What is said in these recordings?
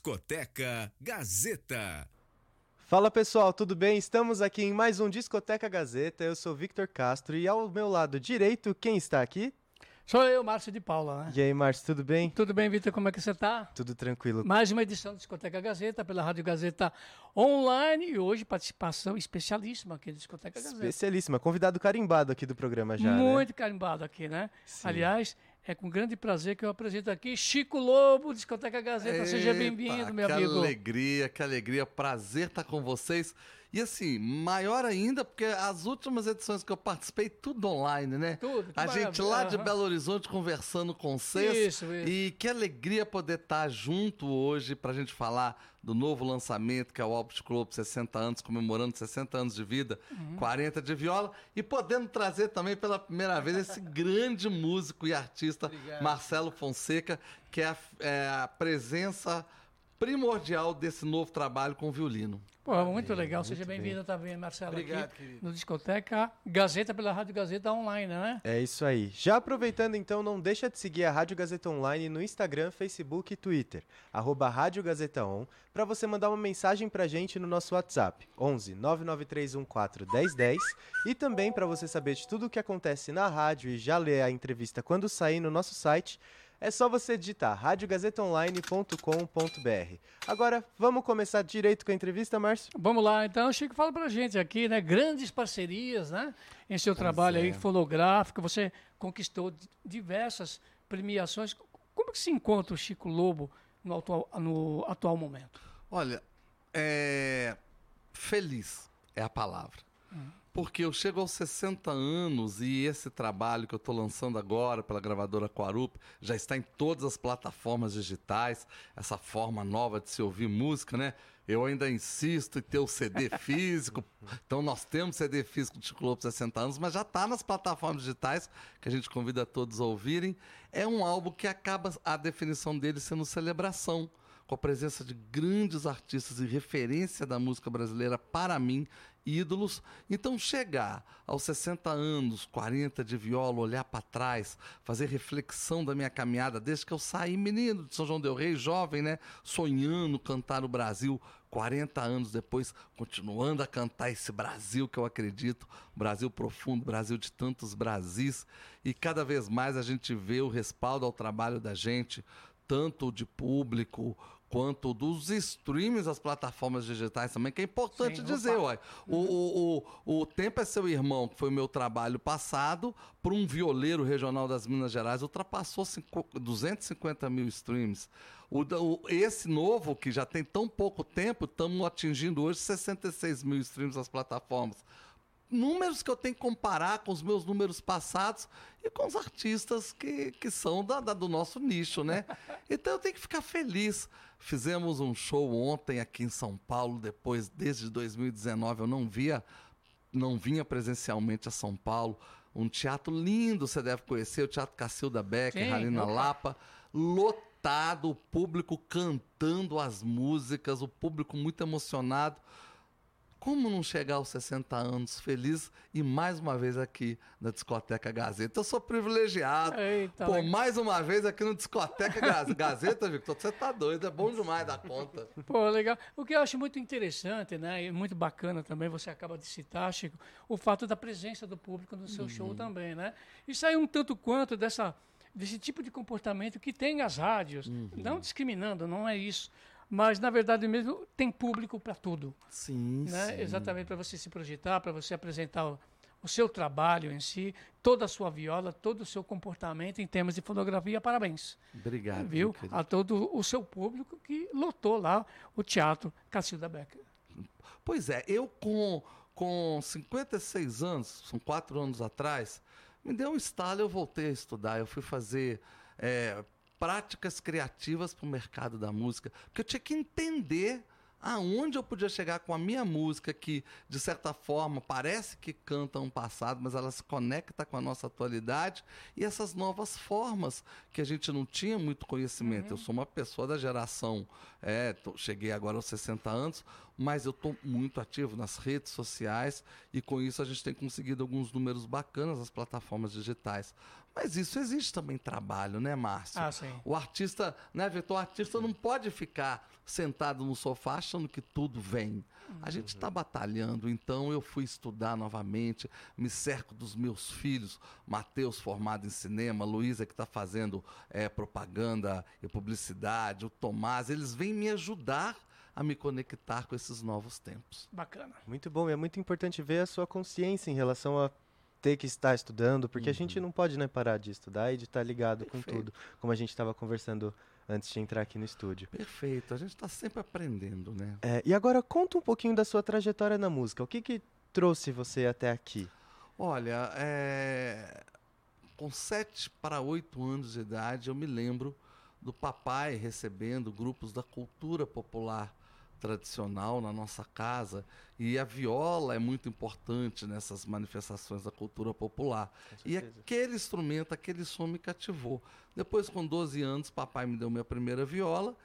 Discoteca Gazeta. Fala pessoal, tudo bem? Estamos aqui em mais um Discoteca Gazeta. Eu sou Victor Castro e ao meu lado direito, quem está aqui? Sou eu, Márcio de Paula, né? E aí, Márcio, tudo bem? Tudo bem, Vitor? Como é que você tá? Tudo tranquilo. Mais uma edição do Discoteca Gazeta pela Rádio Gazeta Online e hoje participação especialíssima aqui do Discoteca Gazeta. Especialíssima, convidado carimbado aqui do programa já, né? Muito carimbado aqui, né? Sim. Aliás, é com grande prazer que eu apresento aqui Chico Lobo, Discoteca Gazeta. Seja Eita, bem-vindo, meu que amigo. alegria, que alegria. Prazer estar com vocês. E assim, maior ainda, porque as últimas edições que eu participei, tudo online, né? Tudo, A gente lá de maravilha. Belo Horizonte conversando com vocês. Isso, isso. E que alegria poder estar junto hoje pra gente falar do novo lançamento, que é o Alpes Club 60 anos, comemorando 60 anos de vida, Uhum. 40 de viola, e podendo trazer também pela primeira vez esse grande músico e artista, Marcelo Fonseca, que é a, é a presença primordial desse novo trabalho com o violino. Pô, muito legal. Seja bem-vindo também, Marcelo, Obrigado, aqui querido. no Discoteca Gazeta pela Rádio Gazeta Online, né? É isso aí. Já aproveitando então, não deixa de seguir a Rádio Gazeta Online no Instagram, Facebook e Twitter, arroba Rádio Gazeta On, pra você mandar uma mensagem pra gente no nosso WhatsApp, 11 99314 1010, e também pra você saber de tudo o que acontece na rádio e já ler a entrevista quando sair no nosso site, é só você digitar radiogazetaonline.com.br. Agora, vamos começar direito com a entrevista, Márcio? Vamos lá, então, Chico, fala pra gente aqui, né? Grandes parcerias, né? Em seu trabalho aí fonográfico, você conquistou di- diversas premiações. Como que se encontra o Chico Lobo no atual, no atual momento? Olha, é... feliz é a palavra. Porque eu chego aos 60 anos e esse trabalho que eu estou lançando agora pela gravadora Quarup já está em todas as plataformas digitais, essa forma nova de se ouvir música, né? Eu ainda insisto em ter o CD físico. Então nós temos CD físico de Chico Lobo 60 anos, mas já está nas plataformas digitais que a gente convida todos a ouvirem. É um álbum que acaba a definição dele sendo celebração com a presença de grandes artistas e referência da música brasileira para mim, ídolos. Então chegar aos 60 anos, 40 de viola, olhar para trás, fazer reflexão da minha caminhada desde que eu saí menino de São João del Rei, jovem, né, sonhando cantar o Brasil, 40 anos depois, continuando a cantar esse Brasil que eu acredito, Brasil profundo, Brasil de tantos Brasis, e cada vez mais a gente vê o respaldo ao trabalho da gente, tanto de público quanto dos streams das plataformas digitais também, que é importante Sim, dizer, uai. O, o, o, o Tempo é Seu Irmão, que foi o meu trabalho passado, para um violeiro regional das Minas Gerais, ultrapassou cinco- 250 mil streams. O, o- esse novo, que já tem tão pouco tempo, estamos atingindo hoje 66 mil streams nas plataformas números que eu tenho que comparar com os meus números passados e com os artistas que, que são da, da- do nosso nicho, né? Então eu tenho que ficar feliz. Fizemos um show ontem aqui em São Paulo, depois, desde 2019, eu não via, não vinha presencialmente a São Paulo. Um teatro lindo, você deve conhecer, o Teatro Cacilda Becker, Sim, ali na opa. Lapa, lotado, o público cantando as músicas, o público muito emocionado. Como não chegar aos 60 anos feliz e mais uma vez aqui na Discoteca Gazeta? Eu sou privilegiado. Eita, Pô, legal. mais uma vez aqui no Discoteca Gaz- Gazeta, Victor. Você tá doido, é bom demais da conta. Pô, legal. O que eu acho muito interessante, né, e muito bacana também, você acaba de citar, Chico, o fato da presença do público no seu show também, né? Isso aí um tanto quanto dessa, desse tipo de comportamento que tem as rádios, não discriminando, não é isso. Mas, na verdade mesmo, tem público para tudo. Sim, né? sim. Exatamente para você se projetar, para você apresentar o, o seu trabalho em si, toda a sua viola, todo o seu comportamento em termos de fotografia. Parabéns. Obrigado. viu? querido. A todo o seu público que lotou lá o Teatro Cacilda Becker. Pois é, eu com, com 56 anos, são quatro anos atrás, me deu um estalo, eu voltei a estudar, eu fui fazer é, práticas criativas para o mercado da música, porque eu tinha que entender aonde eu podia chegar com a minha música, que de certa forma parece que canta um passado, mas ela se conecta com a nossa atualidade e essas novas formas que a gente não tinha muito conhecimento. Eu sou uma pessoa da geração, é, tô- cheguei agora aos 60 anos, mas eu estou muito ativo nas redes sociais e com isso a gente tem conseguido alguns números bacanas nas plataformas digitais. Mas isso existe também trabalho, né, Márcio? Ah, sim. O artista, né, Vitor? O artista não pode ficar sentado no sofá achando que tudo vem. A gente está batalhando, então eu fui estudar novamente, me cerco dos meus filhos, Matheus formado em cinema, Luísa que está fazendo é, propaganda e publicidade, o Tomás, eles vêm me ajudar a me conectar com esses novos tempos. Bacana. Muito bom, e é muito importante ver a sua consciência em relação a ter que estar estudando, porque a gente não pode né, parar de estudar e de estar ligado com Perfeito. tudo, como a gente estava conversando antes de entrar aqui no estúdio. Perfeito, a gente está sempre aprendendo, né? É, e agora conta um pouquinho da sua trajetória na música. O que que trouxe você até aqui? Olha, é, com sete para oito anos de idade, eu me lembro do papai recebendo grupos da cultura popular tradicional na nossa casa e a viola é muito importante nessas manifestações da cultura popular. E aquele instrumento, aquele som me cativou. Depois, com 12 anos, papai me deu minha primeira viola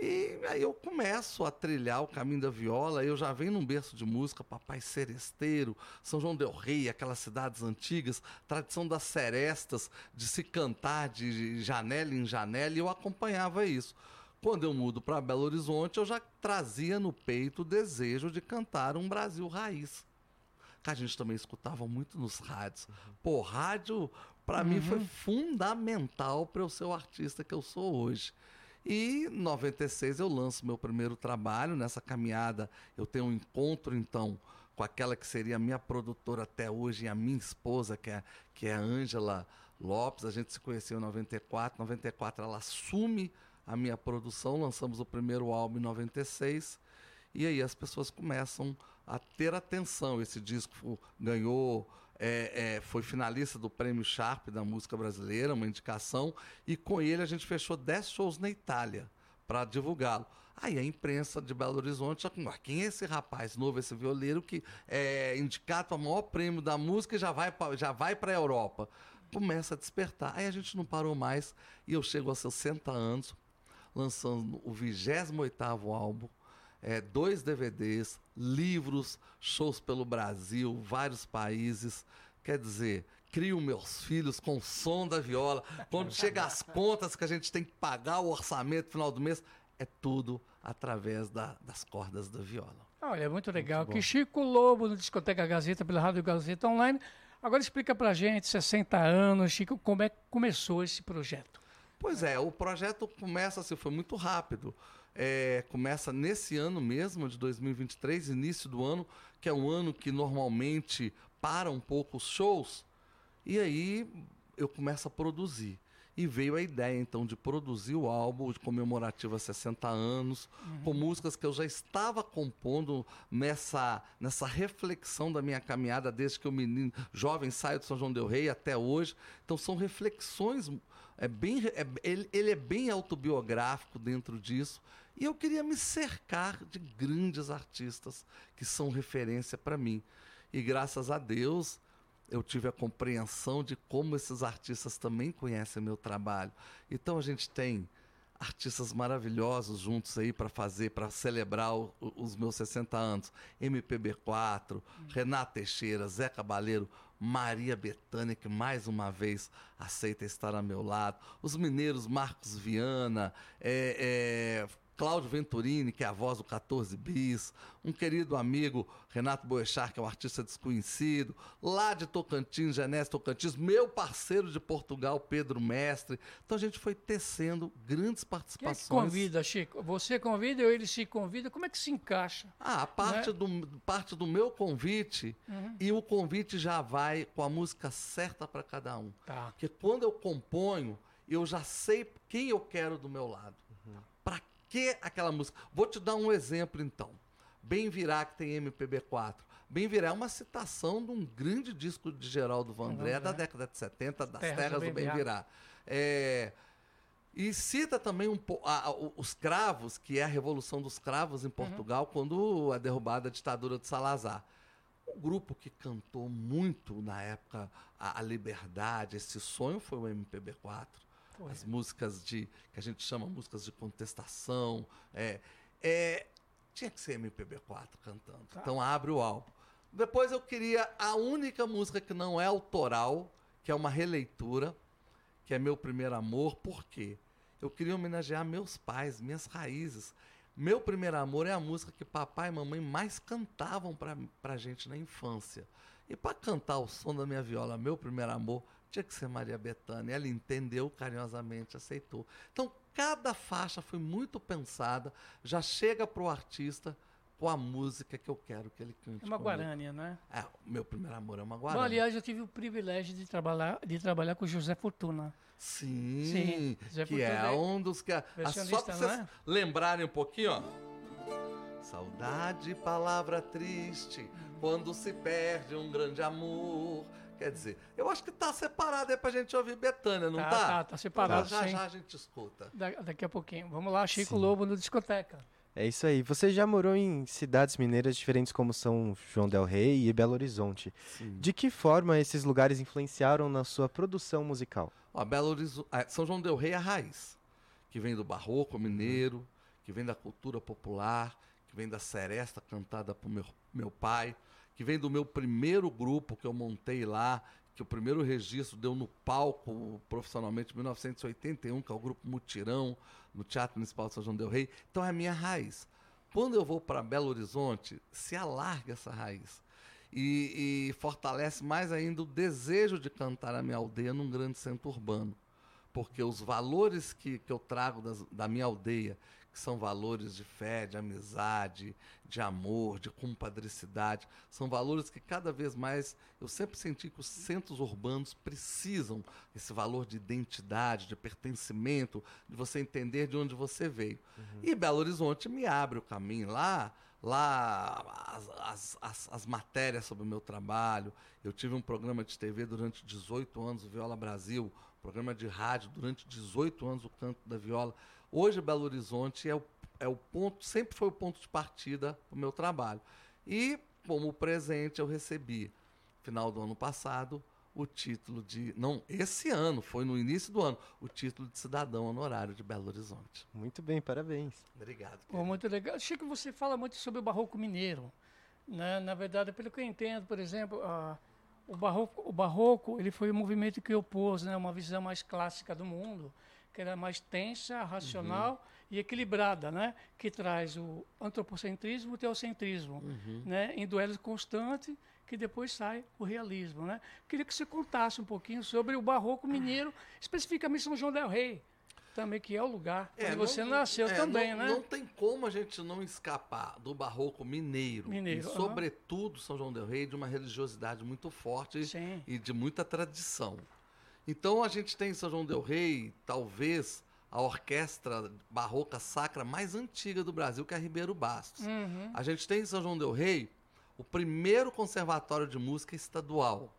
e aí eu começo a trilhar o caminho da viola. Eu já venho num berço de música, papai seresteiro, São João del Rei, aquelas cidades antigas, tradição das serestas, de se cantar de janela em janela, e eu acompanhava isso. Quando eu mudo para Belo Horizonte, eu já trazia no peito o desejo de cantar um Brasil raiz. Que a gente também escutava muito nos rádios. Pô, rádio, para mim, foi fundamental para eu ser o artista que eu sou hoje. E em 96 eu lanço meu primeiro trabalho. Nessa caminhada eu tenho um encontro, então, com aquela que seria a minha produtora até hoje e a minha esposa, que é, que é a Ângela Lopes. A gente se conheceu em 94. Em 94 ela assume a minha produção. Lançamos o primeiro álbum em 96. E aí as pessoas começam a ter atenção. Esse disco ganhou é, é, foi finalista do Prêmio Sharp da música brasileira, uma indicação, e com ele a gente fechou 10 shows na Itália para divulgá-lo. Aí a imprensa de Belo Horizonte já "Ah, quem é esse rapaz novo, esse violeiro que é indicado ao maior prêmio da música e já vai já vai para a Europa. Começa a despertar. Aí a gente não parou mais e eu chego aos 60 anos, lançando o 28º álbum, é, dois DVDs, livros, shows pelo Brasil, vários países. Quer dizer, crio meus filhos com o som da viola. Quando chega as contas que a gente tem que pagar o orçamento no final do mês, é tudo através da- das cordas da viola. Olha, é muito legal. bom. que Chico Lobo, no Discoteca Gazeta, pela Rádio Gazeta Online. Agora explica pra gente, 60 anos, Chico, como é que começou esse projeto? Pois é, o projeto começa assim, foi muito rápido. É, começa nesse ano mesmo, de 2023, início do ano, que é um ano que normalmente para um pouco os shows. E aí eu começo a produzir. E veio a ideia, então, de produzir o álbum de comemorativo a 60 anos, com músicas que eu já estava compondo nessa, nessa reflexão da minha caminhada, desde que o menino jovem saio de São João Del Rei até hoje. Então, são reflexões. É bem, é- ele, ele é bem autobiográfico dentro disso. E eu queria me cercar de grandes artistas que são referência para mim. E graças a Deus, eu tive a compreensão de como esses artistas também conhecem meu trabalho. Então a gente tem artistas maravilhosos juntos aí para fazer, para celebrar o- os meus 60 anos. MPB4, Renato Teixeira, Zé Cabaleiro, Maria Bethânia, que mais uma vez aceita estar ao meu lado. Os mineiros Marcos Viana, é, é, Cláudio Venturini, que é a voz do 14 Bis, um querido amigo, Renato Boechat, que é um artista desconhecido, lá de Tocantins, Genésio Tocantins, meu parceiro de Portugal, Pedro Mestre. Então a gente foi tecendo grandes Quem é que participações. convida, Chico? Você convida ou ele se convida? Como é que se encaixa? Ah, a parte, do, parte do meu convite, e o convite já vai com a música certa para cada um. Tá. Porque quando eu componho, eu já sei quem eu quero do meu lado. Que aquela música? Vou te dar um exemplo então. Bem Virá, que tem MPB4. Bem Virá é uma citação de um grande disco de Geraldo Vandré, Vandré. da década de 70, das Terras terras, do Bem Bem Virá. É, e cita também um po- a- a- o- os cravos, que é a Revolução dos Cravos em Portugal, quando a derrubada da ditadura de Salazar. O grupo que cantou muito na época a, a liberdade, esse sonho, foi o MPB4. As músicas de que a gente chama músicas de contestação. É, é, tinha que ser MPB4 cantando. Tá. Então abre o álbum. Depois eu queria a única música que não é autoral, que é uma releitura, que é Meu Primeiro Amor. Por quê? Eu queria homenagear meus pais, minhas raízes. Meu Primeiro Amor é a música que papai e mamãe mais cantavam pra, pra gente na infância. E para cantar o som da minha viola, Meu Primeiro Amor, tinha que ser Maria Bethânia. Ela entendeu carinhosamente, aceitou. Então, cada faixa foi muito pensada, já chega para o artista com a música que eu quero que ele cante. É uma Guarânia, né? É, meu primeiro amor é uma Guarânia. Bom, aliás, eu tive o privilégio de trabalhar, de trabalhar com José Fortuna. Sim, Sim José que Fortuna é um dos que... Só para vocês é? lembrarem um pouquinho, ó. Saudade, palavra triste, quando se perde um grande amor. Quer dizer, eu acho que tá separado aí pra gente ouvir Betânia, não tá? Tá, tá, tá separado. Já, sim. já a gente escuta. Da, daqui a pouquinho. Vamos lá, Chico sim. Lobo no discoteca. É isso aí. Você já morou em cidades mineiras diferentes como São João del Rei e Belo Horizonte. Sim. De que forma esses lugares influenciaram na sua produção musical? Ó, Belo Horizonte, é, São João del Rei é a raiz, que vem do barroco mineiro, que vem da cultura popular, que vem da seresta cantada por meu, meu pai, que vem do meu primeiro grupo que eu montei lá, que o primeiro registro deu no palco profissionalmente em 1981, que é o grupo Mutirão, no Teatro Municipal de São João del Rei. Então é a minha raiz. Quando eu vou para Belo Horizonte, se alarga essa raiz. E, e, fortalece mais ainda o desejo de cantar a minha aldeia num grande centro urbano. Porque os valores que, que eu trago das, da minha aldeia, que são valores de fé, de amizade, de amor, de compadricidade. São valores que cada vez mais eu sempre senti que os centros urbanos precisam esse valor de identidade, de pertencimento, de você entender de onde você veio. Uhum. E Belo Horizonte me abre o caminho lá. Lá, as, as, as, as, matérias sobre o meu trabalho. Eu tive um programa de TV durante 18 anos, o Viola Brasil, programa de rádio durante 18 anos, o Canto da Viola. Hoje, Belo Horizonte é o, é o ponto, sempre foi o ponto de partida do meu trabalho. E, como presente, eu recebi, final do ano passado, o título de. Não, esse ano, foi no início do ano, o título de cidadão honorário de Belo Horizonte. Muito bem, parabéns. Obrigado. Pô, muito legal. Chico, você fala muito sobre o barroco mineiro. Né? Na verdade, pelo que eu entendo, por exemplo, o, barroco, o barroco ele foi um movimento que opôs né, uma visão mais clássica do mundo que era mais tensa, racional uhum. e equilibrada, né? Que traz o antropocentrismo e o teocentrismo, uhum. né? Em duelos constantes, que depois sai o realismo, né? Queria que você contasse um pouquinho sobre o barroco mineiro, especificamente São João del Rei, também que é o lugar é, onde não, você nasceu é, também, não, né? Não tem como a gente não escapar do barroco mineiro, mineiro e, sobretudo, São João del Rei, de uma religiosidade muito forte Sim. e de muita tradição. Então a gente tem em São João del Rei, talvez, a orquestra barroca sacra mais antiga do Brasil, que é a Ribeiro Bastos. Uhum. A gente tem em São João del Rei o primeiro conservatório de música estadual.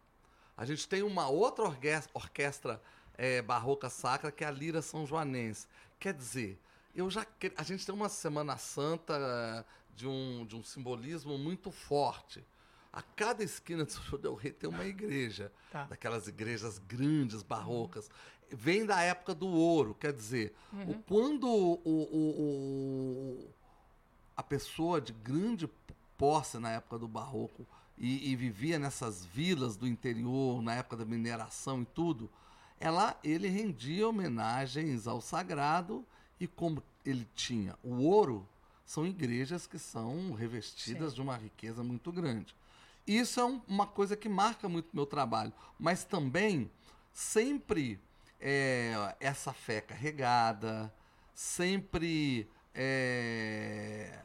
A gente tem uma outra orquestra, orquestra é, barroca sacra, que é a Lira São Joanense. Quer dizer, eu já a gente tem uma Semana Santa eh, de um, de um simbolismo muito forte. A cada esquina de São João del Rei tem uma igreja. Tá. Daquelas igrejas grandes, barrocas. Vem da época do ouro, quer dizer, uhum. o, quando o, o, o, a pessoa de grande posse na época do barroco e, e, vivia nessas vilas do interior, na época da mineração e tudo, ela, ele rendia homenagens ao sagrado e como ele tinha o ouro, são igrejas que são revestidas Sim. de uma riqueza muito grande. Isso é um, uma coisa que marca muito meu trabalho. Mas também, sempre é, essa fé carregada, sempre é,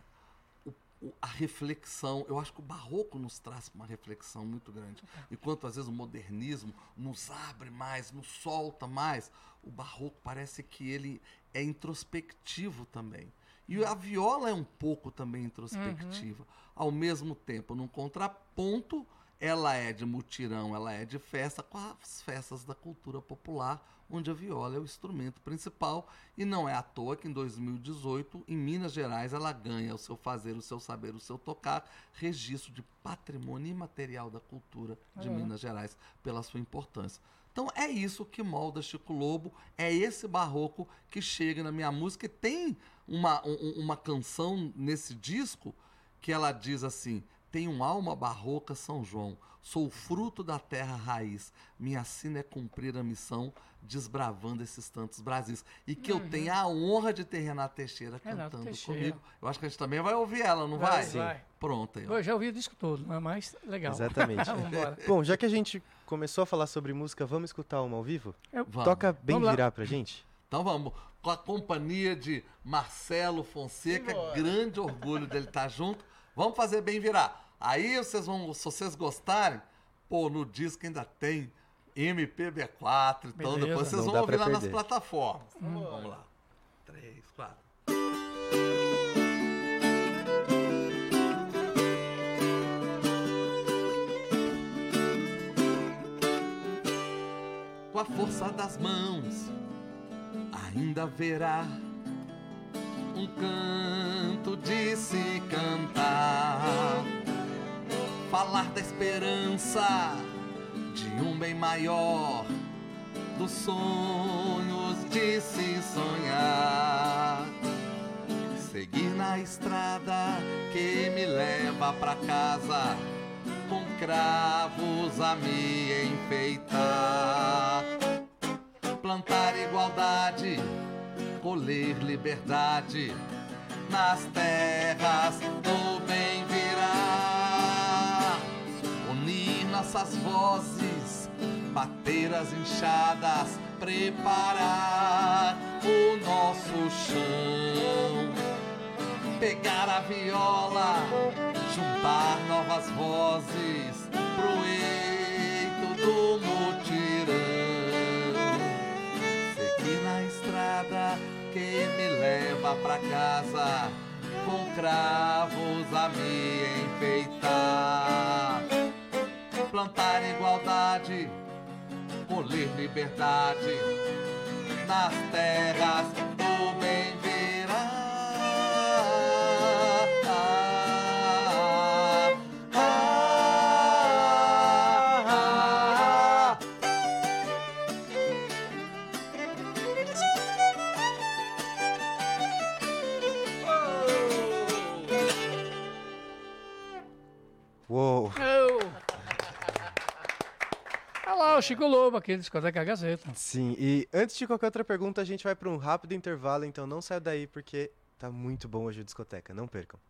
o, o, a reflexão. Eu acho que o barroco nos traz uma reflexão muito grande. Enquanto às vezes o modernismo nos abre mais, nos solta mais, o barroco parece que ele é introspectivo também. E a viola é um pouco também introspectiva. Uhum. Ao mesmo tempo, num contraponto, ela é de mutirão, ela é de festa, com as festas da cultura popular, onde a viola é o instrumento principal. E não é à toa que em 2018, em Minas Gerais, ela ganha o seu fazer, o seu saber, o seu tocar, registro de patrimônio imaterial da cultura de Uhum. Minas Gerais, pela sua importância. Então é isso que molda Chico Lobo, é esse barroco que chega na minha música. E tem uma, um- uma canção nesse disco que ela diz assim: Tenho alma barroca, São João, sou fruto da terra raiz, minha sina é cumprir a missão, desbravando esses tantos Brasis. E que eu tenho a honra de ter Renata Teixeira Uhum. Renato cantando Teixeira. comigo. Eu acho que a gente também vai ouvir ela, não vai? Vai, Sim. vai. Pronto aí. Eu já ouvi o disco todo, mas legal. Exatamente. Bom, já que a gente começou a falar sobre música, vamos escutar uma ao vivo? Eu- Vamos. Toca bem Vamos lá. virar pra gente. Então vamos, com a companhia de Marcelo Fonseca, grande orgulho dele estar junto. Vamos fazer bem virar. Aí vocês vão, se vocês gostarem, pô, no disco ainda tem MPB4, então Beleza. depois vocês Não vão ouvir lá nas plataformas. Vamos lá. Três, quatro. Com a força das mãos, ainda haverá um canto de se cantar. Falar da esperança de um bem maior, dos sonhos de se sonhar. Seguir na estrada que me leva pra casa, com cravos a me enfeitar. Plantar igualdade, colher liberdade nas terras do bem virá. Unir nossas vozes, bater as enxadas, preparar o nosso chão. Pegar a viola, juntar novas vozes pro eito do mutirão. Que me leva pra casa, com cravos a me enfeitar. Plantar igualdade, colher liberdade nas terras do bem O Chico Lobo aqui, discoteca Gazeta. Sim, e antes de qualquer outra pergunta, a gente vai para um rápido intervalo, então não saia daí porque tá muito bom hoje o discoteca, não percam.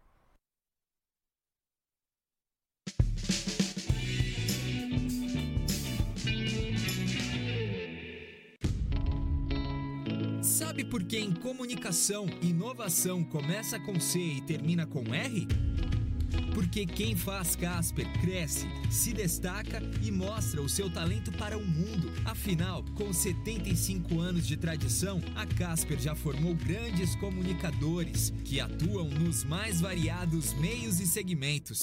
Sabe por que em comunicação, inovação começa com C e termina com R? Porque quem faz Casper cresce, se destaca e mostra o seu talento para o mundo. Afinal, com 75 anos de tradição, a Casper já formou grandes comunicadores que atuam nos mais variados meios e segmentos.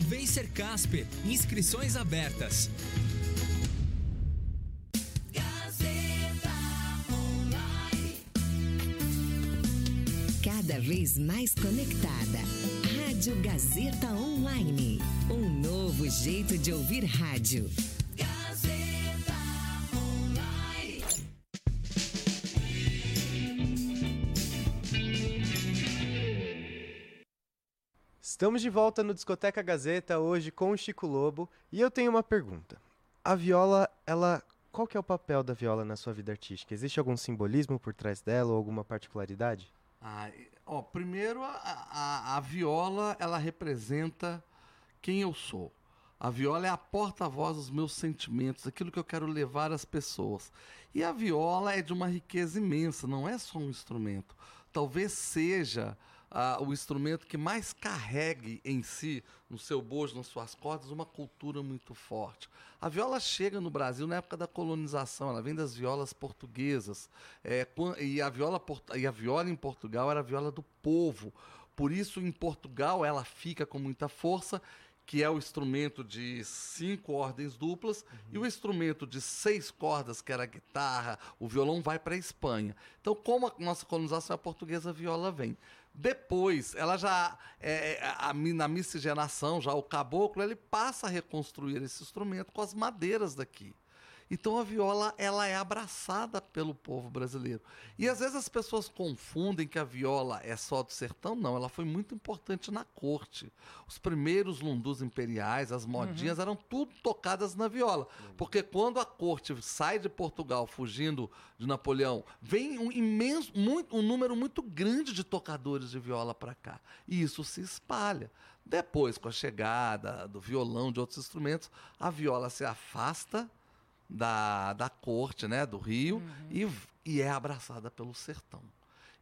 Vem ser Casper. Inscrições abertas. Cada vez mais conectada. Rádio Gazeta Online. Um novo jeito de ouvir rádio. Estamos de volta no Discoteca Gazeta hoje com o Chico Lobo e eu tenho uma pergunta. A viola, ela, qual que é o papel da viola na sua vida artística? Existe algum simbolismo por trás dela ou alguma particularidade? Ah, ó, primeiro a, a- a viola ela representa quem eu sou. A viola é a porta-voz dos meus sentimentos, aquilo que eu quero levar às pessoas. E a viola é de uma riqueza imensa, não é só um instrumento. Talvez seja ah, o instrumento que mais carregue em si, no seu bojo, nas suas cordas, uma cultura muito forte. A viola chega no Brasil na época da colonização, ela vem das violas portuguesas. É, e, a viola, e a viola em Portugal era a viola do povo. Por isso, em Portugal, ela fica com muita força que é o instrumento de cinco ordens duplas, uhum. e o instrumento de seis cordas, que era a guitarra, o violão, vai para a Espanha. Então, como a nossa colonização é portuguesa, a viola vem. Depois, ela já, é, é, a, na miscigenação, já o caboclo, ele passa a reconstruir esse instrumento com as madeiras daqui. Então a viola ela é abraçada pelo povo brasileiro. E às vezes as pessoas confundem que a viola é só do sertão. Não, ela foi muito importante na corte. Os primeiros lundus imperiais, as modinhas, uhum. eram tudo tocadas na viola. Porque quando a corte sai de Portugal fugindo de Napoleão, vem um imenso, muito, um número muito grande de tocadores de viola para cá. E isso se espalha. Depois, com a chegada do violão, de outros instrumentos, a viola se afasta da, da corte, né, do Rio, uhum. e, e é abraçada pelo sertão.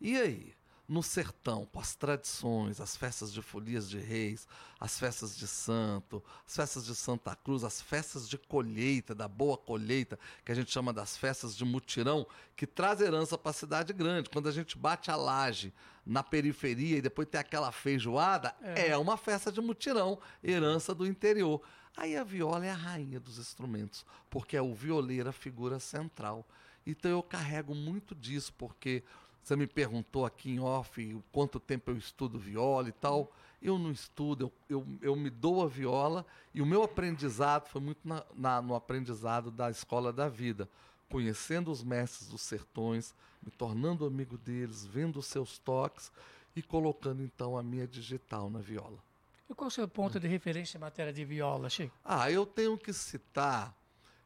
E aí? No sertão, com as tradições, as festas de folias de reis, as festas de santo, as festas de Santa Cruz, as festas de colheita, da boa colheita, que a gente chama das festas de mutirão, que traz herança para a cidade grande. Quando a gente bate a laje na periferia e depois tem aquela feijoada, é, é uma festa de mutirão, herança do interior. Aí a viola é a rainha dos instrumentos, porque é o violeiro a figura central. Então eu carrego muito disso, porque você me perguntou aqui em off quanto tempo eu estudo viola e tal. Eu não estudo, eu, eu, eu me dou a viola e o meu aprendizado foi muito na, na, no aprendizado da escola da vida. Conhecendo os mestres dos sertões, me tornando amigo deles, vendo os seus toques e colocando então a minha digital na viola. E qual é o seu ponto de referência em matéria de viola, Chico? Ah, eu tenho que citar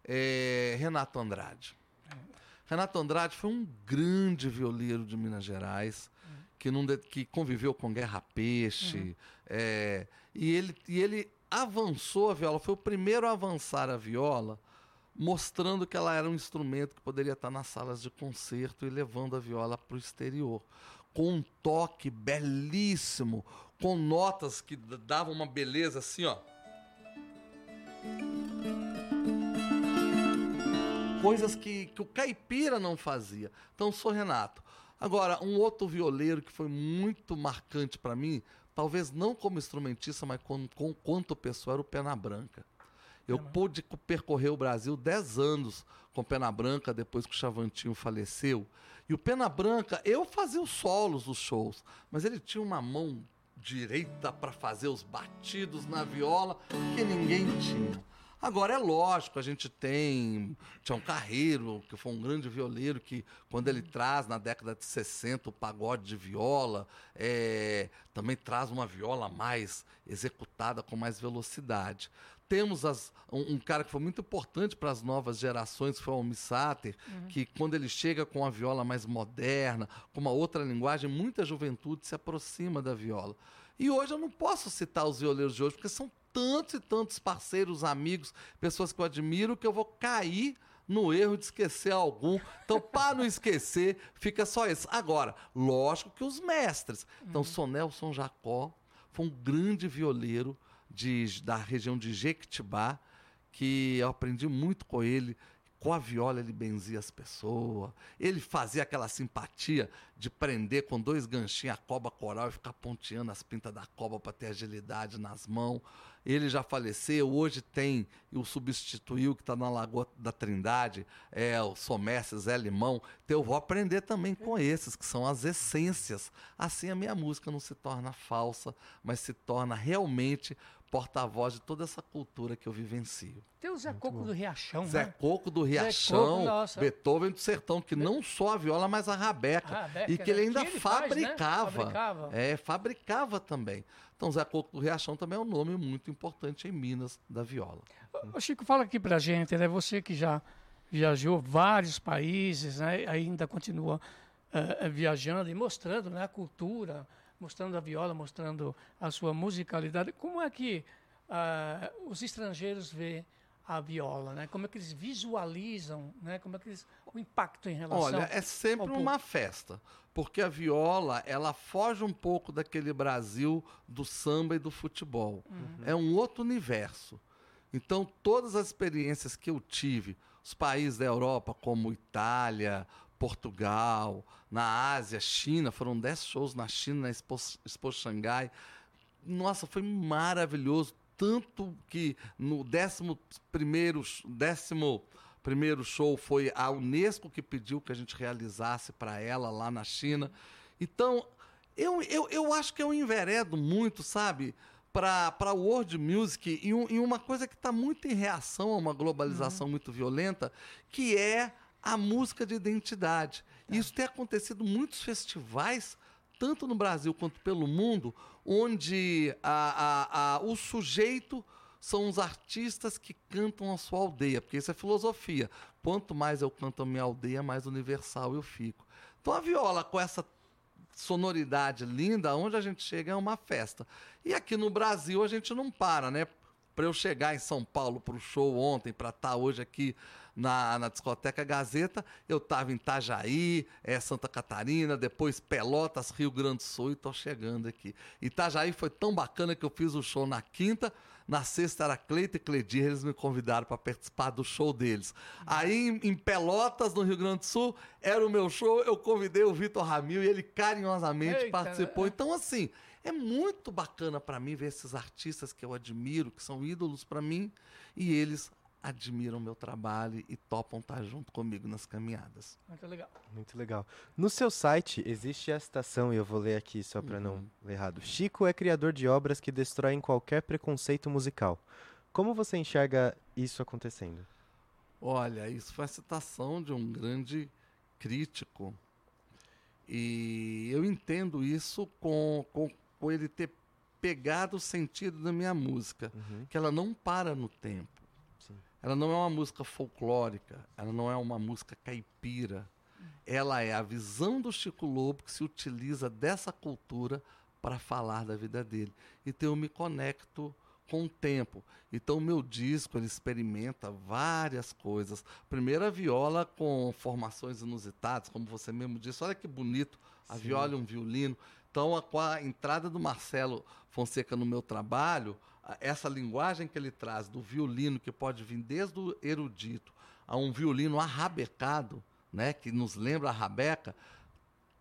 é, Renato Andrade. Renato Andrade foi um grande violeiro de Minas Gerais, que, não que conviveu com Guerra Peixe, uhum. é, e, ele, e ele avançou a viola, foi o primeiro a avançar a viola, mostrando que ela era um instrumento que poderia estar nas salas de concerto e levando a viola para o exterior. Com um toque belíssimo, com notas que davam uma beleza assim, ó. Coisas que, que o caipira não fazia. Então, sou Renato. Agora, um outro violeiro que foi muito marcante para mim, talvez não como instrumentista, mas com, com, quanto pessoa, era o Pena Branca. Eu pude percorrer o Brasil 10 anos com Pena Branca, depois que o Chavantinho faleceu. E o Pena Branca, eu fazia os solos dos shows, mas ele tinha uma mão direita para fazer os batidos na viola que ninguém tinha. Agora é lógico, a gente tem Tião Carreiro, que foi um grande violeiro, que quando ele traz na década de 60 o pagode de viola, é, também traz uma viola mais executada com mais velocidade temos as, um, um, cara que foi muito importante para as novas gerações, que foi o Almi Sater, uhum. que quando ele chega com a viola mais moderna, com uma outra linguagem, muita juventude se aproxima da viola. E hoje eu não posso citar os violeiros de hoje, porque são tantos e tantos parceiros, amigos, pessoas que eu admiro, que eu vou cair no erro de esquecer algum. Então, para não esquecer, fica só esse. Agora, lógico que os mestres. Então, uhum. Sonelson Jacó foi um grande violeiro, de, da região de Jequitibá, que eu aprendi muito com ele. Com a viola ele benzia as pessoas. Ele fazia aquela simpatia de prender com dois ganchinhos a cobra coral e ficar ponteando as pintas da cobra para ter agilidade nas mãos. Ele já faleceu, hoje tem o substituiu que está na Lagoa da Trindade, é o Somércio Zé Limão. Então eu vou aprender também com esses, que são as essências. Assim a minha música não se torna falsa, mas se torna realmente porta-voz de toda essa cultura que eu vivencio. Tem o Zé Muito Coco bom. do Riachão, Zé né? Coco do Riachão, Coco, Beethoven do Sertão, que não só a viola, mas a rabeca. A rabeca e que ele ainda que fabricava. Faz, né? fabricava. É, fabricava também. Então, Zé Coco do Riachão também é um nome muito importante em Minas da viola. Ô, Chico, fala aqui pra gente, né? Você que já viajou vários países, né? ainda continua uh, viajando e mostrando né? a cultura, mostrando a viola, mostrando a sua musicalidade. Como é que ah, os estrangeiros veem a viola, né? Como é que eles visualizam, né? Como é que eles, o impacto em relação Olha, é sempre uma festa, porque a viola, ela foge um pouco daquele Brasil do samba e do futebol. É um outro universo. Então, todas as experiências que eu tive, os países da Europa, como Itália, Portugal, na Ásia, China, foram 10 shows na China, na Expo, Expo Xangai. Nossa, foi maravilhoso. Tanto que no décimo primeiro, décimo primeiro show foi a Unesco que pediu que a gente realizasse para ela lá na China. Então, eu, eu, eu acho que eu enveredo muito, sabe? Para world music e, um, e uma coisa que está muito em reação a uma globalização muito violenta, que é a música de identidade. Isso tem acontecido em muitos festivais, tanto no Brasil quanto pelo mundo, onde a, a, a, o sujeito são os artistas que cantam a sua aldeia, porque isso é filosofia. Quanto mais eu canto a minha aldeia, mais universal eu fico. Então a viola, com essa sonoridade linda, onde a gente chega é uma festa. E aqui no Brasil a gente não para, né? Para eu chegar em São Paulo para o show ontem, para estar hoje aqui na, na discoteca Gazeta, eu estava em Itajaí, é, Santa Catarina, depois Pelotas, Rio Grande do Sul e estou chegando aqui. Itajaí foi tão bacana que eu fiz o show na quinta, na sexta era Cleito e Cledir, eles me convidaram para participar do show deles. Aí em, em, Pelotas, no Rio Grande do Sul, era o meu show, eu convidei o Vitor Ramil e ele carinhosamente Eita, participou. É. Então, assim, é muito bacana para mim ver esses artistas que eu admiro, que são ídolos para mim, e eles admiram meu trabalho e topam estar junto comigo nas caminhadas. Muito legal. Muito legal. No seu site existe a citação, e eu vou ler aqui só para uhum. não ler errado. Chico é criador de obras que destroem qualquer preconceito musical. Como você enxerga isso acontecendo? Olha, isso foi a citação de um grande crítico. E eu entendo isso com, com, com ele ter pegado o sentido da minha música, uhum. que ela não para no tempo ela não é uma música folclórica, ela não é uma música caipira. Ela é a visão do Chico Lobo que se utiliza dessa cultura para falar da vida dele. Então eu me conecto com o tempo. Então o meu disco ele experimenta várias coisas. Primeiro a viola com formações inusitadas, como você mesmo disse. Olha que bonito, a Sim. viola e um violino. Então, a, com a entrada do Marcelo Fonseca no meu trabalho, essa linguagem que ele traz do violino, que pode vir desde o erudito a um violino arrabecado, né, que nos lembra a rabeca,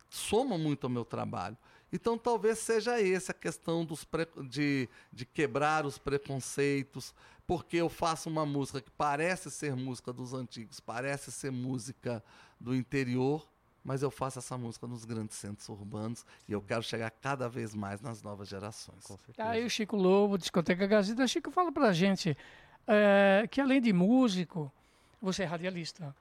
soma muito ao meu trabalho. Então, talvez seja essa a questão dos de, de quebrar os preconceitos, porque eu faço uma música que parece ser música dos antigos, parece ser música do interior, mas eu faço essa música nos grandes centros urbanos e eu quero chegar cada vez mais nas novas gerações. Aí o Chico Lobo, Discoteca Gazeta. Chico, fala pra gente é, que além de músico, você é radialista.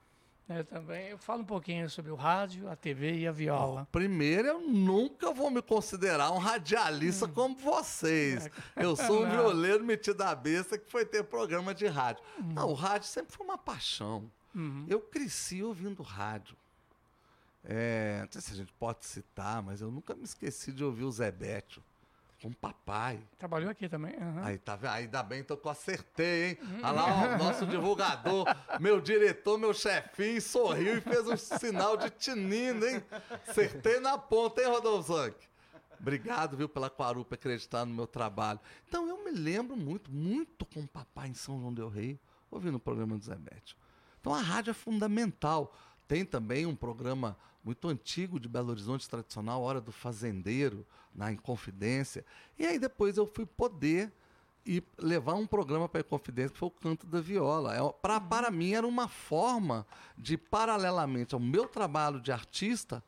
Né, também. Eu falo um pouquinho sobre o rádio, a TV e a viola. Primeiro, eu nunca vou me considerar um radialista hum. como vocês. É. Eu sou um violeiro metido a besta que foi ter programa de rádio. Hum. Não, o rádio sempre foi uma paixão. Uhum. Eu cresci ouvindo rádio. É, não sei se a gente pode citar, mas eu nunca me esqueci de ouvir o Zé Bétio com o papai. Trabalhou aqui também. Uhum. Aí tá vendo? Ainda bem que eu acertei, hein? Uhum. Olha lá, o nosso divulgador, meu diretor, meu chefinho, sorriu e fez um sinal de tinindo, hein? Acertei na ponta, hein, Rodolfo Zanck? Obrigado, viu, pela Quarupa acreditar no meu trabalho. Então eu me lembro muito, muito com o papai em São João Del Rei, ouvindo o programa do Zé Bétio. Então a rádio é fundamental. Tem também um programa muito antigo de Belo Horizonte, tradicional, Hora do Fazendeiro, na Inconfidência. E aí depois eu fui poder e levar um programa para a Inconfidência, que foi o Canto da Viola. É, pra, uhum. Para mim era uma forma de, paralelamente ao meu trabalho de artista,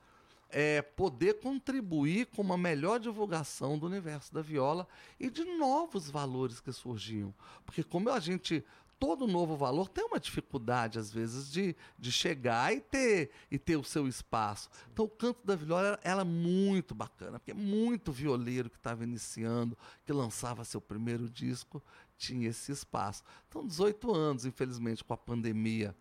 é, poder contribuir com uma melhor divulgação do universo da viola e de novos valores que surgiam. Porque como a gente todo novo valor tem uma dificuldade, às vezes, de, de chegar e ter, e ter o seu espaço. Sim. Então, o Canto da Viola era, muito bacana, porque muito violeiro que estava iniciando, que lançava seu primeiro disco, tinha esse espaço. Então, 18 anos, infelizmente, com a pandemia,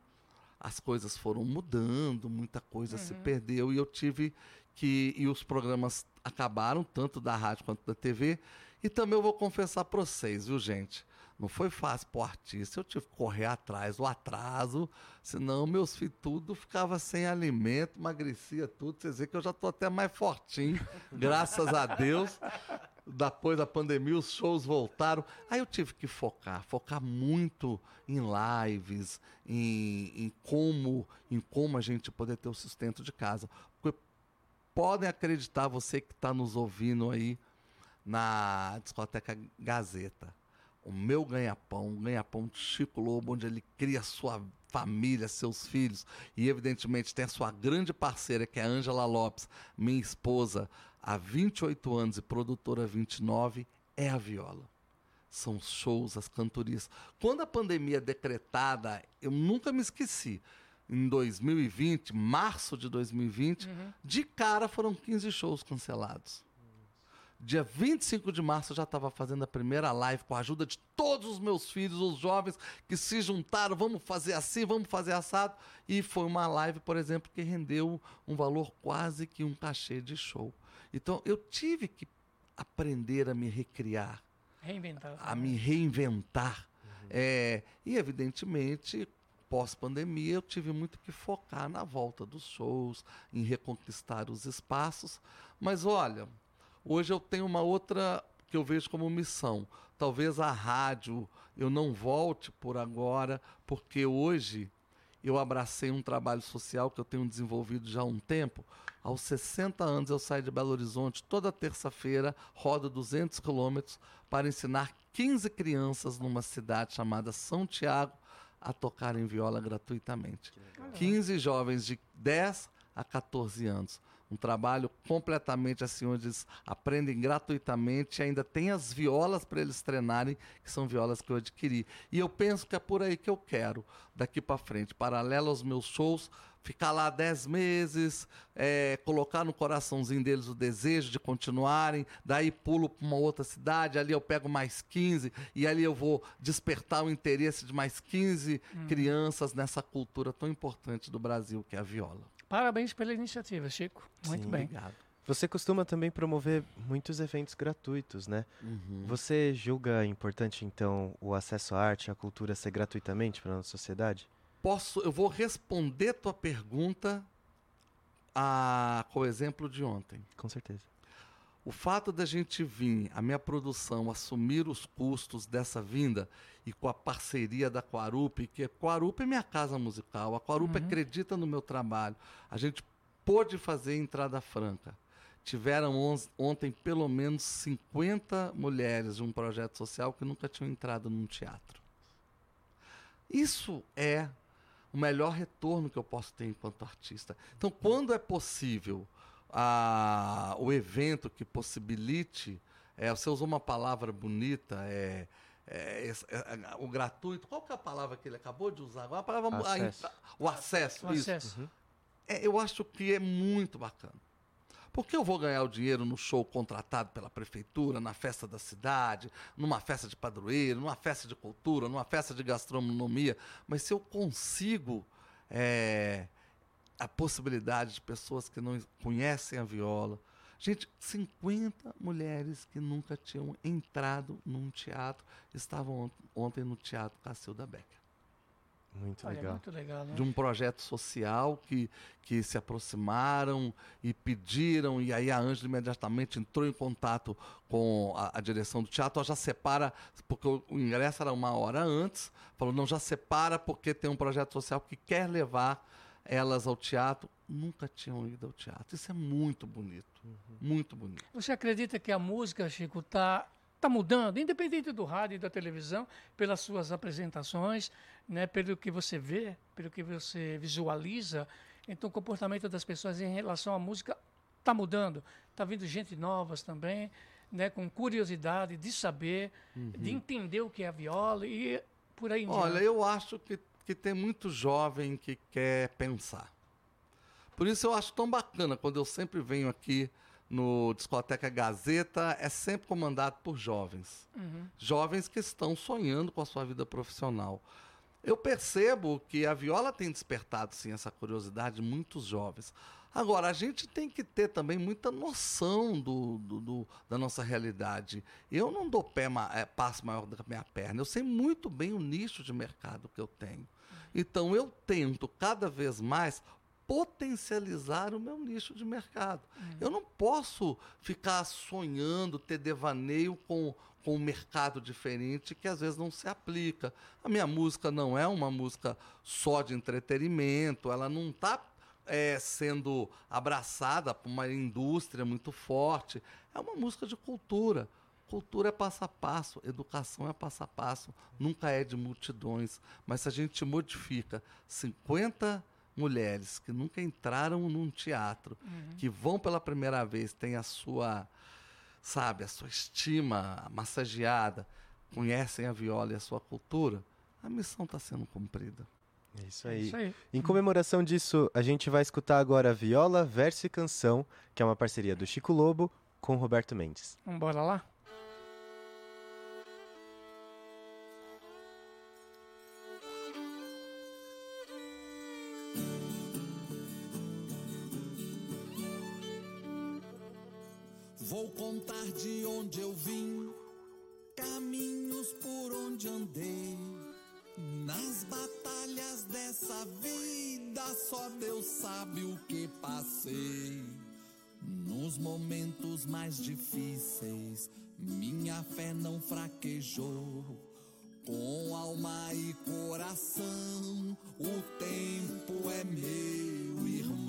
as coisas foram mudando, muita coisa uhum. se perdeu, e eu tive que. E os programas acabaram, tanto da rádio quanto da TV. E também eu vou confessar para vocês, viu, gente? Não foi fácil pro artista, eu tive que correr atrás do atraso, senão meus filhos tudo ficava sem alimento, emagrecia tudo. Vocês veem que eu já tô até mais fortinho, graças a Deus. Depois da pandemia, os shows voltaram. Aí eu tive que focar, focar muito em lives, em, em como, em como a gente poder ter o sustento de casa. Porque podem acreditar, você que está nos ouvindo aí na discoteca Gazeta o meu ganha-pão, o ganha-pão de Chico Lobo, onde ele cria sua família, seus filhos, e evidentemente tem a sua grande parceira, que é a Ângela Lopes, minha esposa, há 28 anos e produtora 29, é a viola. São os shows, as cantorias. Quando a pandemia é decretada, eu nunca me esqueci. Em 2020, março de 2020, uhum. de cara foram 15 shows cancelados. Dia 25 de março eu já estava fazendo a primeira live com a ajuda de todos os meus filhos, os jovens que se juntaram, vamos fazer assim, vamos fazer assado. E foi uma live, por exemplo, que rendeu um valor quase que um cachê de show. Então eu tive que aprender a me recriar, reinventar, a me reinventar. Uhum. É, e evidentemente pós-pandemia, eu tive muito que focar na volta dos shows, em reconquistar os espaços. Mas olha, Hoje eu tenho uma outra que eu vejo como missão. Talvez a rádio eu não volte por agora, porque hoje eu abracei um trabalho social que eu tenho desenvolvido já há um tempo. Aos 60 anos eu saio de Belo Horizonte toda terça-feira, rodo 200 quilômetros para ensinar 15 crianças numa cidade chamada São Tiago a tocarem viola gratuitamente. 15 jovens de 10 a 14 anos um trabalho completamente assim, onde eles aprendem gratuitamente, ainda tem as violas para eles treinarem, que são violas que eu adquiri. E eu penso que é por aí que eu quero, daqui para frente, paralelo aos meus shows, ficar lá dez meses, é, colocar no coraçãozinho deles o desejo de continuarem, daí pulo para uma outra cidade, ali eu pego mais 15 e ali eu vou despertar o interesse de mais 15 hum. crianças nessa cultura tão importante do Brasil, que é a viola. Parabéns pela iniciativa, Chico. Muito Sim, bem. Obrigado. Você costuma também promover muitos eventos gratuitos, né? Uhum. Você julga importante, então, o acesso à arte e à cultura ser gratuitamente para a nossa sociedade? Posso, eu vou responder tua pergunta a, com o exemplo de ontem. Com certeza. O fato da gente vir, a minha produção, assumir os custos dessa vinda e com a parceria da Quarup, que a Quarup é minha casa musical, a Quarup uhum. acredita no meu trabalho. A gente pôde fazer entrada franca. Tiveram ontem pelo menos 50 mulheres de um projeto social que nunca tinham entrado num teatro. Isso é o melhor retorno que eu posso ter enquanto artista. Então, quando é possível a, o evento que possibilite, é, você usou uma palavra bonita, é, é, é, o gratuito, qual que é a palavra que ele acabou de usar? A palavra, acesso. A, o acesso, o isso. Acesso. Uhum. É, eu acho que é muito bacana. Porque eu vou ganhar o dinheiro no show contratado pela prefeitura, na festa da cidade, numa festa de padroeiro, numa festa de cultura, numa festa de gastronomia, mas se eu consigo é, a possibilidade de pessoas que não conhecem a viola. Gente, 50 mulheres que nunca tinham entrado num teatro estavam ontem no Teatro Cacilda Becker. Muito Olha, legal. Muito legal né? De um projeto social que, que se aproximaram e pediram, e aí a Ângela imediatamente entrou em contato com a, a, direção do teatro, ela já separa, porque o, o ingresso era uma hora antes, falou, não, já separa porque tem um projeto social que quer levar elas ao teatro, nunca tinham ido ao teatro. Isso é muito bonito, uhum. muito bonito. Você acredita que a música, Chico, está tá mudando, independente do rádio e da televisão, pelas suas apresentações, né, pelo que você vê, pelo que você visualiza. Então, o comportamento das pessoas em relação à música está mudando. Está vindo gente novas também, né, com curiosidade de saber, uhum. de entender o que é a viola e por aí em Olha, diante. eu acho que que tem muito jovem que quer pensar. Por isso eu acho tão bacana quando eu sempre venho aqui no Discoteca Gazeta, é sempre comandado por jovens. Uhum. Jovens que estão sonhando com a sua vida profissional. eu percebo que a viola tem despertado, sim, essa curiosidade de muitos jovens. Agora, a gente tem que ter também muita noção do, do, do da nossa realidade. Eu não dou pé, é, passo maior do que a minha perna. Eu sei muito bem o nicho de mercado que eu tenho. Então, eu tento cada vez mais potencializar o meu nicho de mercado. Uhum. Eu não posso ficar sonhando, ter devaneio com com um mercado diferente que às vezes não se aplica. A minha música não é uma música só de entretenimento, ela não está é, sendo abraçada por uma indústria muito forte. É uma música de cultura. Cultura é passo a passo, educação é passo a passo, nunca é de multidões. Mas se a gente modifica 50 mulheres que nunca entraram num teatro, uhum. que vão pela primeira vez, têm a sua sabe, a sua estima massageada, conhecem a viola e a sua cultura, a missão está sendo cumprida. É isso aí. isso aí. Em comemoração disso, a gente vai escutar agora Viola, Verso e Canção, que é uma parceria do Chico Lobo com Roberto Mendes. Vamos bora lá? Vou contar de onde eu vim, caminhos por onde andei. Nas batalhas dessa vida, só Deus sabe o que passei. Nos momentos mais difíceis, minha fé não fraquejou. Com alma e coração, o tempo é meu irmão.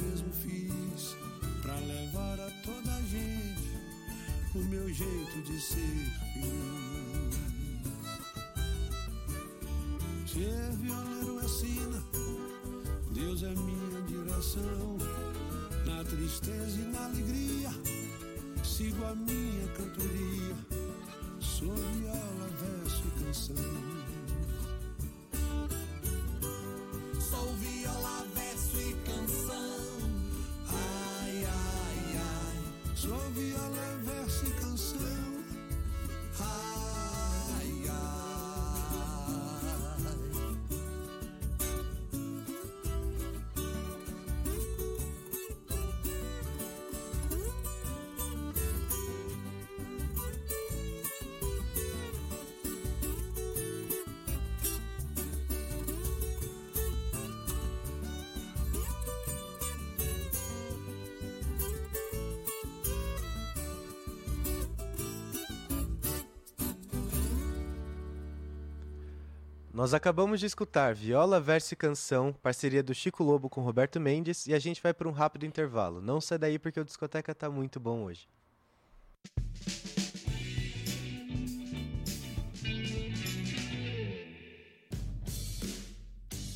jeito de ser feliz. Ser violeiro é sina, Deus é minha direção. Na tristeza e na alegria, sigo a minha cantoria. Sou viola, Nós acabamos de escutar Viola Verso e Canção, parceria do Chico Lobo com Roberto Mendes, e a gente vai para um rápido intervalo. Não sai daí porque o discoteca tá muito bom hoje.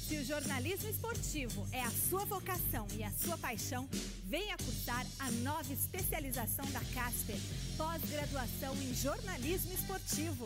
Se o jornalismo esportivo é a sua vocação e a sua paixão, venha cursar a nova especialização da Casper, pós-graduação em jornalismo esportivo.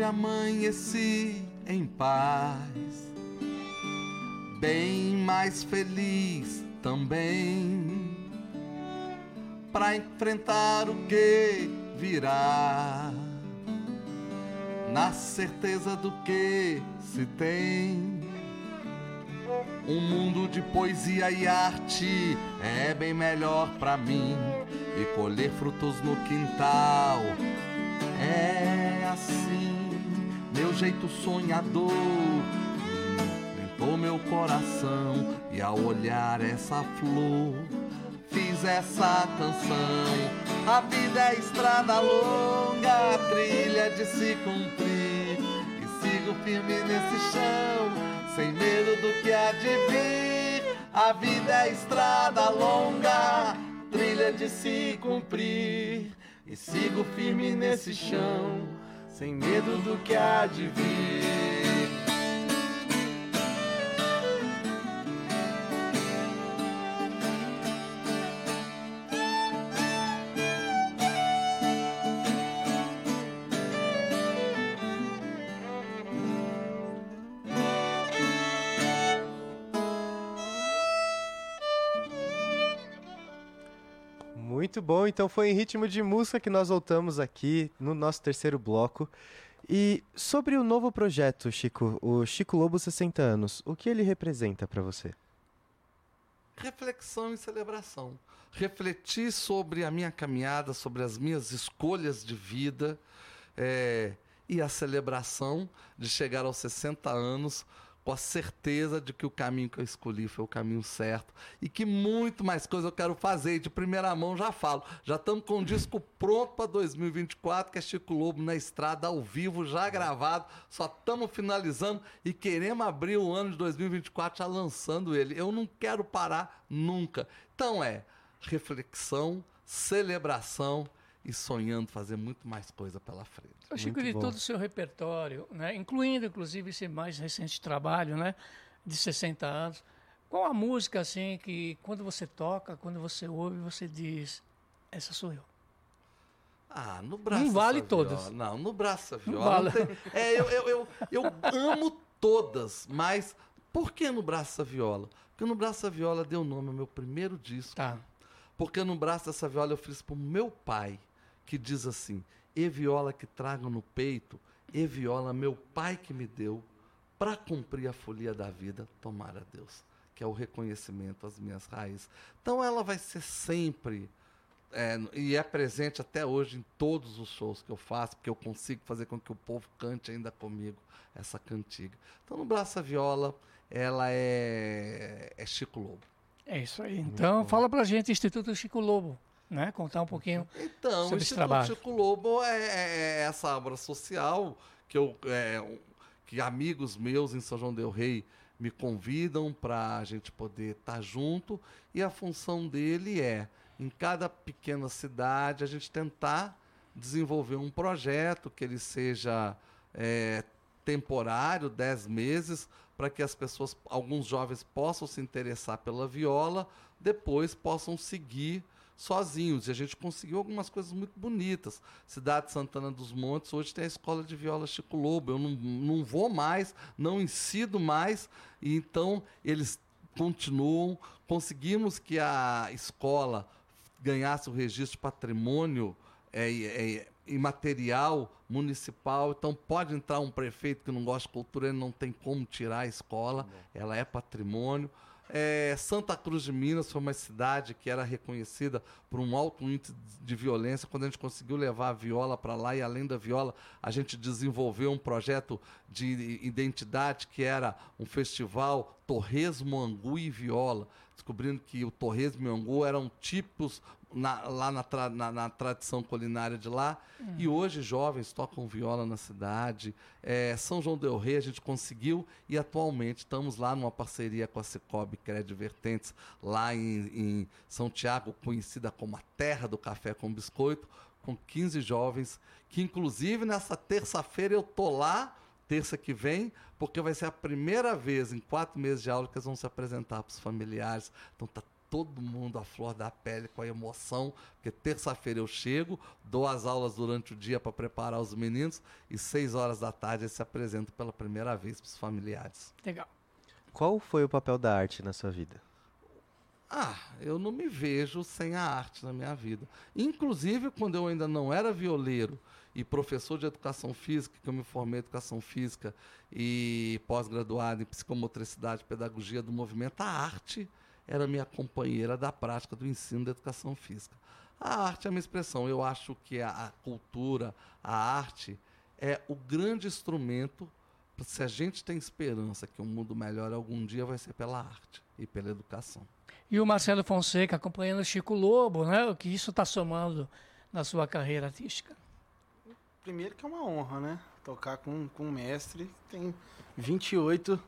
Hoje amanheci em paz, bem mais feliz também, para enfrentar o que virá, na certeza do que se tem. Um mundo de poesia e arte é bem melhor pra mim. E colher frutos no quintal é assim, meu jeito sonhador. Inventou meu coração e ao olhar essa flor Fiz essa canção. A vida é estrada longa, trilha de se cumprir. E sigo firme nesse chão, sem medo do que há de vir. A vida é estrada longa, trilha de se cumprir. E sigo firme nesse chão, sem medo do que há de vir. Muito bom, então foi em ritmo de música que nós voltamos aqui no nosso terceiro bloco. E sobre o novo projeto, Chico, o Chico Lobo 60 anos, o que ele representa para você? Reflexão e celebração. Refletir sobre a minha caminhada, sobre as minhas escolhas de vida é, e a celebração de chegar aos 60 anos com a certeza de que o caminho que eu escolhi foi o caminho certo e que muito mais coisa eu quero fazer. De primeira mão já falo. Já estamos com o disco pronto para 2024, que é Chico Lobo na estrada, ao vivo, já gravado. Só estamos finalizando e queremos abrir o ano de 2024 já lançando ele. Eu não quero parar nunca. Então é reflexão, celebração e sonhando fazer muito mais coisa pela frente. Eu Chico, de bom. todo o seu repertório, né, incluindo inclusive esse mais recente trabalho, né, de 60 anos, qual a música assim que quando você toca, quando você ouve, você diz, essa sou eu? Ah, no braço. Não vale todas. Não, no braço essa viola. vale. não tem- É, eu, eu, eu, eu amo todas, mas por que no braço essa viola? Porque no braço essa viola deu nome ao meu primeiro disco. Tá. Porque no braço dessa viola eu fiz pro meu pai, que diz assim: E viola que trago no peito, e viola meu pai que me deu, para cumprir a folia da vida, tomara Deus. Que é o reconhecimento às minhas raízes. Então ela vai ser sempre é, e é presente até hoje em todos os shows que eu faço, porque eu consigo fazer com que o povo cante ainda comigo essa cantiga. Então, no Braço a Viola, ela é, é Chico Lobo. É isso aí. Então, fala pra gente, Instituto Chico Lobo, né? Contar um pouquinho. Então, Sobre o esse Instituto trabalho. Chico Lobo é, é essa obra social que, eu, é, que amigos meus em São João del Rei me convidam para a gente poder estar junto e a função dele é, em cada pequena cidade, a gente tentar desenvolver um projeto que ele seja é, temporário, 10 meses, para que as pessoas, alguns jovens possam se interessar pela viola, depois possam seguir sozinhos. E a gente conseguiu algumas coisas muito bonitas. Cidade de Santana dos Montes, hoje tem a escola de viola Chico Lobo. Eu não, não vou mais, não incido mais. E então eles continuam. Conseguimos que a escola ganhasse o registro de patrimônio é, é, imaterial municipal. Então pode entrar um prefeito que não gosta de cultura, ele não tem como tirar a escola, ela é patrimônio. É, Santa Cruz de Minas foi uma cidade que era reconhecida por um alto índice de violência. Quando a gente conseguiu levar a viola para lá, e além da viola, a gente desenvolveu um projeto de identidade que era um festival Torresmo, Angu e Viola, descobrindo que o torresmo e o angu eram tipos na- lá na, tra- na- na tradição culinária de lá. E hoje jovens tocam viola na cidade. É, São João del Rei a gente conseguiu e atualmente estamos lá numa parceria com a Cicobi Crédito Vertentes, lá em, em São Tiago, conhecida como a terra do café com biscoito, com 15 jovens, que inclusive nessa terça-feira eu tô lá, terça que vem, porque vai ser a primeira vez em quatro meses de aula que eles vão se apresentar para os familiares. Então tá todo mundo à flor da pele com a emoção, porque terça-feira eu chego, dou as aulas durante o dia para preparar os meninos e seis horas da tarde eles se apresentam pela primeira vez para os familiares. Legal. Qual foi o papel da arte na sua vida? Ah, eu não me vejo sem a arte na minha vida. Inclusive, quando eu ainda não era violeiro e professor de educação física, que eu me formei em educação física e pós-graduado em psicomotricidade e pedagogia do movimento, a arte era minha companheira da prática do ensino da educação física. A arte é uma expressão. Eu acho que a, a cultura, a arte, é o grande instrumento. Se a gente tem esperança que o mundo melhore algum dia, vai ser pela arte e pela educação. E o Marcelo Fonseca acompanhando o Chico Lobo, né? O que isso está somando na sua carreira artística? Primeiro que é uma honra, né? Tocar com, com um mestre que tem 28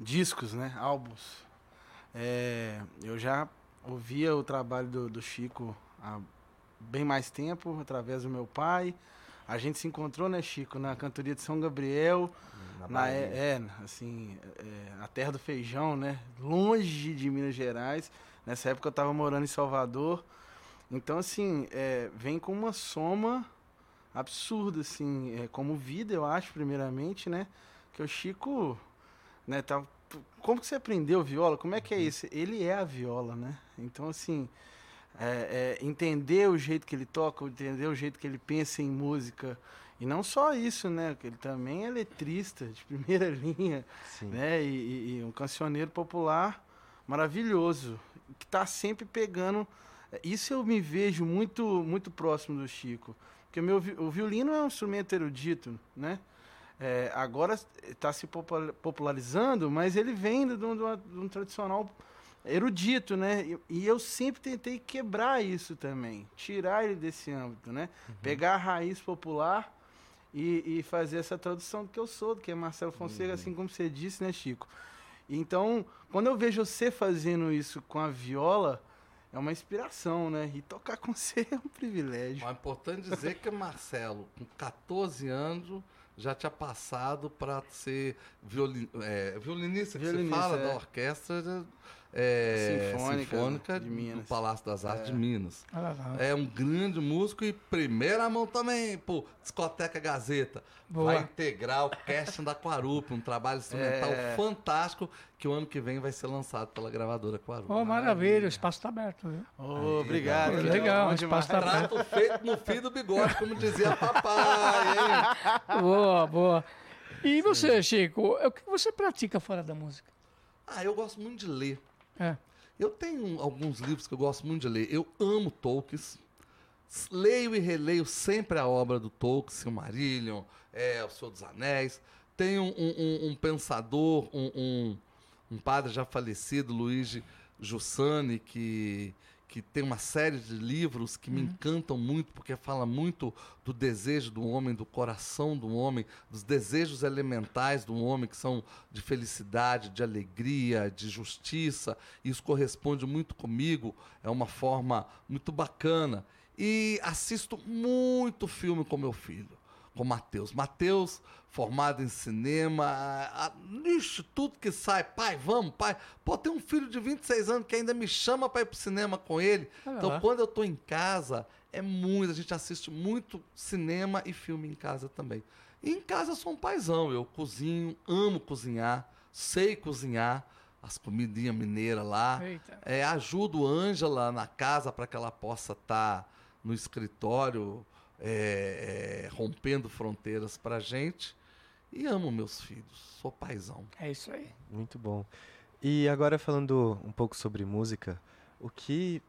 discos, né? Álbuns. É, eu já ouvia o trabalho do, do Chico há bem mais tempo, através do meu pai. A gente se encontrou, né, Chico, na cantoria de São Gabriel. Na Na, é, é, assim, é, a terra do feijão, né? Longe de Minas Gerais. Nessa época eu estava morando em Salvador. Então, assim, é, vem com uma soma absurda, assim, é, como vida, eu acho, primeiramente, né? Que o Chico, né, tá... Como que você aprendeu viola? Como é que é isso? Ele é a viola, né? Então, assim, é, é, entender o jeito que ele toca, entender o jeito que ele pensa em música. E não só isso, né? que Ele também é letrista de primeira linha, Sim. né? E, e- um cancioneiro popular maravilhoso, que está sempre pegando. Isso eu me vejo muito muito próximo do Chico, porque meu o violino é um instrumento erudito, né? É, agora está se popula- popularizando, mas ele vem de um, de uma- de um tradicional erudito, né? E, e eu sempre tentei quebrar isso também, tirar ele desse âmbito, né? Pegar a raiz popular e, e fazer essa tradução do que eu sou, do que é Marcelo Fonseca, assim como você disse, né, Chico? Então, quando eu vejo você fazendo isso com a viola, é uma inspiração, né? E tocar com você é um privilégio. É importante dizer que Marcelo, com 14 anos, já tinha passado para ser violin, é, violinista, que Violinista, você fala, é. da orquestra é, Sinfônica sinfônica de do Minas. Palácio das Artes É. de Minas. Ah. É um grande músico e primeira mão também, pô, Discoteca Gazeta. Boa. Vai integrar o casting da Quarup, um trabalho instrumental É. fantástico que o ano que vem vai ser lançado pela gravadora Quarup. Oh, maravilha, o espaço está aberto. Viu? Ô, obrigado. Legal, que legal, o espaço tá demais. aberto. Trato feito no fio do bigode, como dizia papai, hein? Boa, boa. E você, Chico, o que você pratica fora da música? Ah, eu gosto muito de ler. É. Eu tenho alguns livros que eu gosto muito de ler. Eu amo Tolkien. Leio e releio sempre a obra do Tolkien, Silmarillion, é, O Senhor dos Anéis. Tem um, um- um pensador, um, um- um padre já falecido, Luigi Giussani, que, que tem uma série de livros que me encantam muito, porque fala muito do desejo do homem, do coração do homem, dos desejos elementais do homem, que são de felicidade, de alegria, de justiça. Isso corresponde muito comigo, é uma forma muito bacana. E assisto muito filme com meu filho. com Matheus. Matheus, formado em cinema, a, a, ixi, tudo que sai, pai, vamos, pai. Pô, tem um filho de 26 anos que ainda me chama para ir pro cinema com ele. Olha então, lá. quando eu tô em casa, é muito, a gente assiste muito cinema e filme em casa também. E em casa eu sou um paizão, eu cozinho, amo cozinhar, sei cozinhar as comidinhas mineiras lá. Eita. É, ajudo Ângela na casa para que ela possa estar no escritório é, é, rompendo fronteiras pra gente. E amo meus filhos, sou paizão. É isso aí. Muito bom. E agora falando um pouco sobre música, o que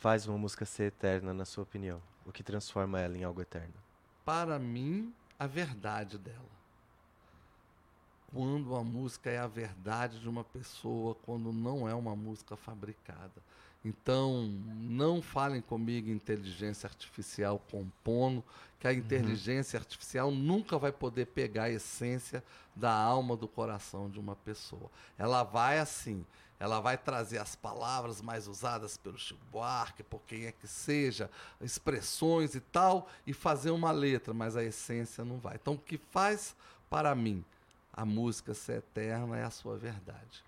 faz uma música ser eterna, na sua opinião? O que transforma ela em algo eterno? Para mim, a verdade dela. Quando a música é a verdade de uma pessoa, quando não é uma música fabricada. Então, não falem comigo inteligência artificial compondo, que a inteligência artificial nunca vai poder pegar a essência da alma, do coração de uma pessoa. Ela vai assim, ela vai trazer as palavras mais usadas pelo Chico Buarque, por quem é que seja, expressões e tal, e fazer uma letra, mas a essência não vai. Então, o que faz para mim a música ser eterna é a sua verdade.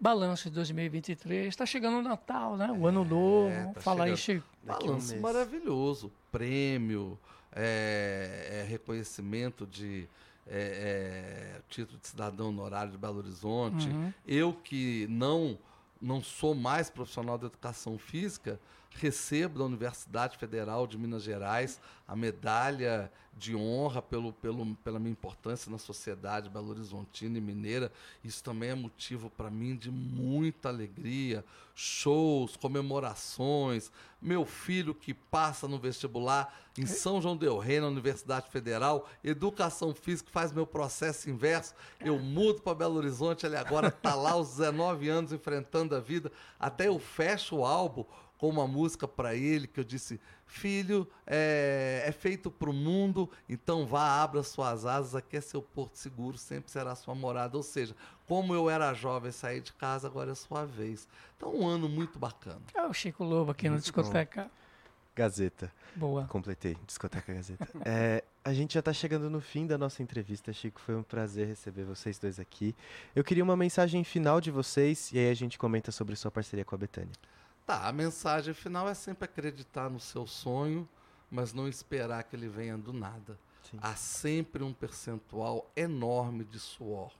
Balanço de 2023. Está chegando o Natal, né? O ano novo. tá Fala aí, chegando. Chico. Daqui a um Balanço mês. maravilhoso. Prêmio, é, é, reconhecimento de é, é, título de cidadão honorário de Belo Horizonte. Uhum. Eu que não, não sou mais profissional da educação física, recebo da Universidade Federal de Minas Gerais a medalha de honra pelo, pelo, pela minha importância na sociedade belo-horizontina e mineira. Isso também é motivo para mim de muita alegria. Shows, comemorações. Meu filho que passa no vestibular em São João del Rei, na Universidade Federal, educação física, faz meu processo inverso. Eu mudo para Belo Horizonte, ele agora está lá aos 19 anos enfrentando a vida. Até eu fecho o álbum com uma música para ele que eu disse: Filho, é, é feito para o mundo, então vá, abra suas asas, aqui é seu porto seguro, sempre será sua morada. Ou seja, como eu era jovem, saí de casa, agora é sua vez. Então, um ano muito bacana. É o Chico Lobo aqui Muito Discoteca. Gazeta. Boa. Completei. Discoteca Gazeta. É, a gente já está chegando no fim da nossa entrevista, Chico. Foi um prazer receber vocês dois aqui. Eu queria uma mensagem final de vocês e aí a gente comenta sobre sua parceria com a Betânia. Tá, a mensagem final é sempre acreditar no seu sonho, mas não esperar que ele venha do nada. Sim. Há sempre um percentual enorme de suor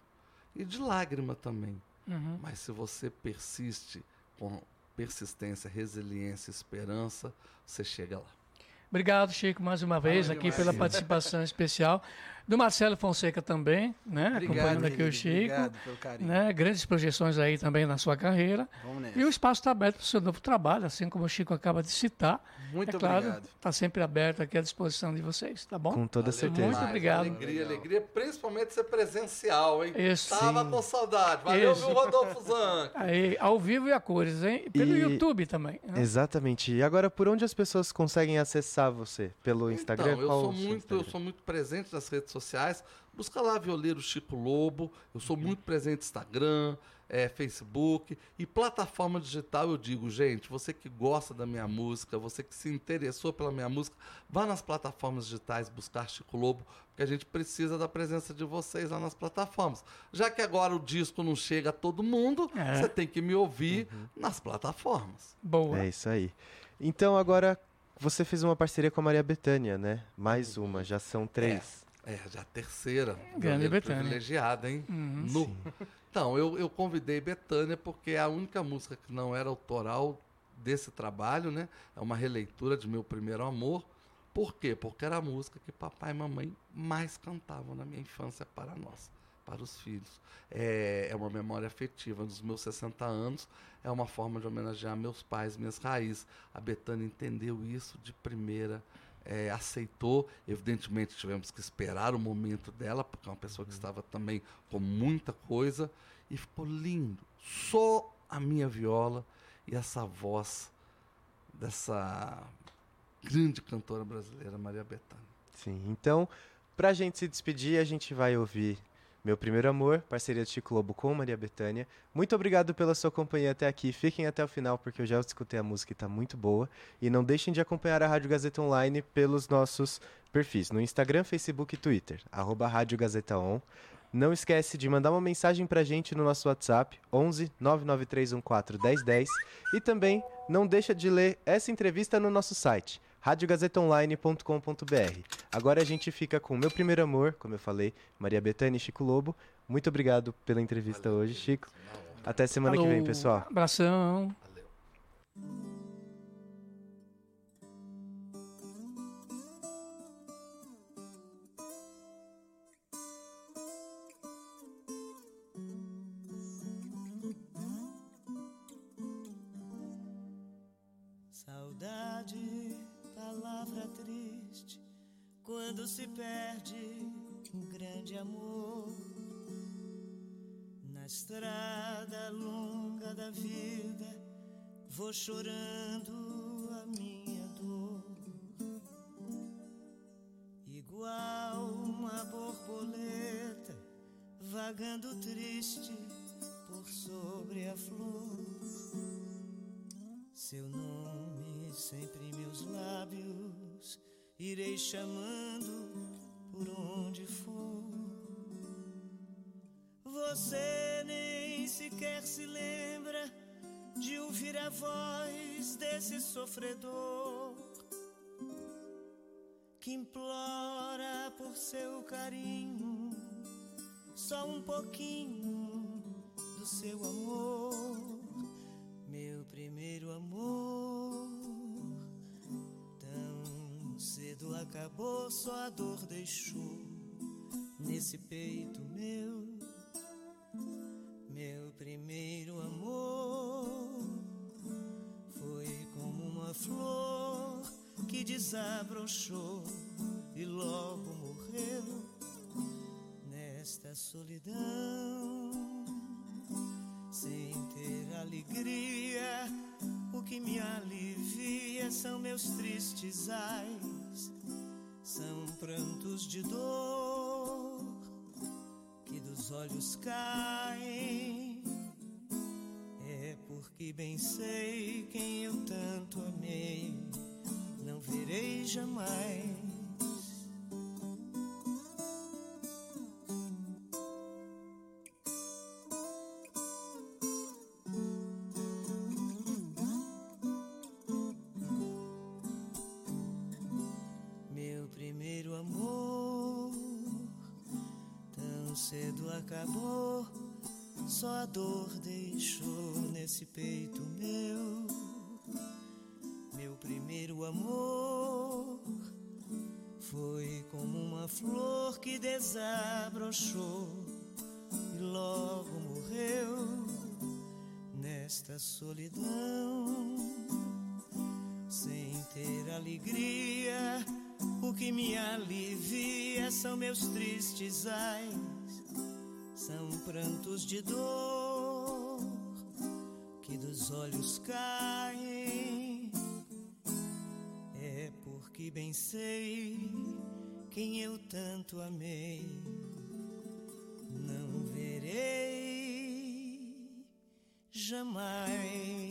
e de lágrima também. Uhum. Mas se você persiste com persistência, resiliência, esperança, você chega lá. Obrigado, Chico, mais uma vez aqui demais, pela participação especial. Do Marcelo Fonseca também, né? Acompanhando aqui o querido, Chico. Obrigado pelo carinho. Né? Grandes projeções aí também na sua carreira. Vamos nessa. E o espaço está aberto para o seu novo trabalho, assim como o Chico acaba de citar. Muito é claro, obrigado. está sempre aberto aqui à disposição de vocês, tá bom? Com toda certeza. Muito obrigado. Alegria, alegria, principalmente ser presencial, hein? Isso. Tava Sim. com saudade. Valeu, Isso. viu, Rodolfo Zanck? Aí, ao vivo e a cores, hein? E Pelo E- YouTube também. né? Exatamente. E agora, por onde as pessoas conseguem acessar você? Pelo Instagram? Então, eu Qual sou o muito, eu Instagram? sou muito presente nas redes sociais. Busca lá Violeiro Chico Lobo. Eu sou muito presente no Instagram, eh, Facebook e plataforma digital. Eu digo, gente, você que gosta da minha música, você que se interessou pela minha música, vá nas plataformas digitais buscar Chico Lobo, porque a gente precisa da presença de vocês lá nas plataformas. Já que agora o disco não chega a todo mundo, É. você tem que me ouvir nas plataformas. Boa. É isso aí. Então, agora, você fez uma parceria com a Maria Bethânia, né? Mais uma, já são três. É, já a terceira. Grande Bethânia. privilegiada, hein? Uhum. Nu. Então, eu, eu convidei Betânia porque é a única música que não era autoral desse trabalho, né? É uma releitura de Meu Primeiro Amor. Por quê? Porque era a música que papai e mamãe mais cantavam na minha infância para nós, para os filhos. É, é uma memória afetiva dos meus 60 anos, é uma forma de homenagear meus pais, minhas raízes. A Betânia entendeu isso de primeira, é, aceitou. Evidentemente, tivemos que esperar o momento dela, porque é uma pessoa que estava também com muita coisa, e ficou lindo. Só a minha viola e essa voz dessa grande cantora brasileira, Maria Bethânia. Sim. Então, pra gente se despedir, a gente vai ouvir Meu Primeiro Amor, parceria de Chico Lobo com Maria Bethânia. Muito obrigado pela sua companhia até aqui. Fiquem até o final, porque eu já escutei a música e tá muito boa. E não deixem de acompanhar a Rádio Gazeta Online pelos nossos perfis no Instagram, Facebook e Twitter, arroba Rádio Gazeta On. Não esquece de mandar uma mensagem pra gente no nosso WhatsApp, 11 99314 1010. E também não deixa de ler essa entrevista no nosso site, radiogazetaonline.com.br. Agora a gente fica com o Meu Primeiro Amor, como eu falei, Maria Bethânia e Chico Lobo. Muito obrigado pela entrevista hoje, Chico. Até semana que vem, pessoal. Abração. Saudade, triste, quando se perde um grande amor. Na estrada longa da vida, vou chorando a minha dor. Igual uma borboleta, vagando triste por sobre a flor. Seu nome sempre em meus lábios, irei chamando por onde for. Você nem sequer se lembra de ouvir a voz desse sofredor que implora por seu carinho, só um pouquinho do seu amor acabou, só a dor deixou nesse peito meu. Meu primeiro amor foi como uma flor que desabrochou e logo morreu nesta solidão sem ter alegria. O que me alivia são meus tristes ais, são prantos de dor que dos olhos caem. É porque bem sei quem eu tanto amei, não verei jamais. Acabou, só a dor deixou nesse peito meu. Meu primeiro amor foi como uma flor que desabrochou e logo morreu nesta solidão sem ter alegria. O que me alivia são meus tristes são prantos de dor que dos olhos caem. É porque bem sei quem eu tanto amei, não verei jamais.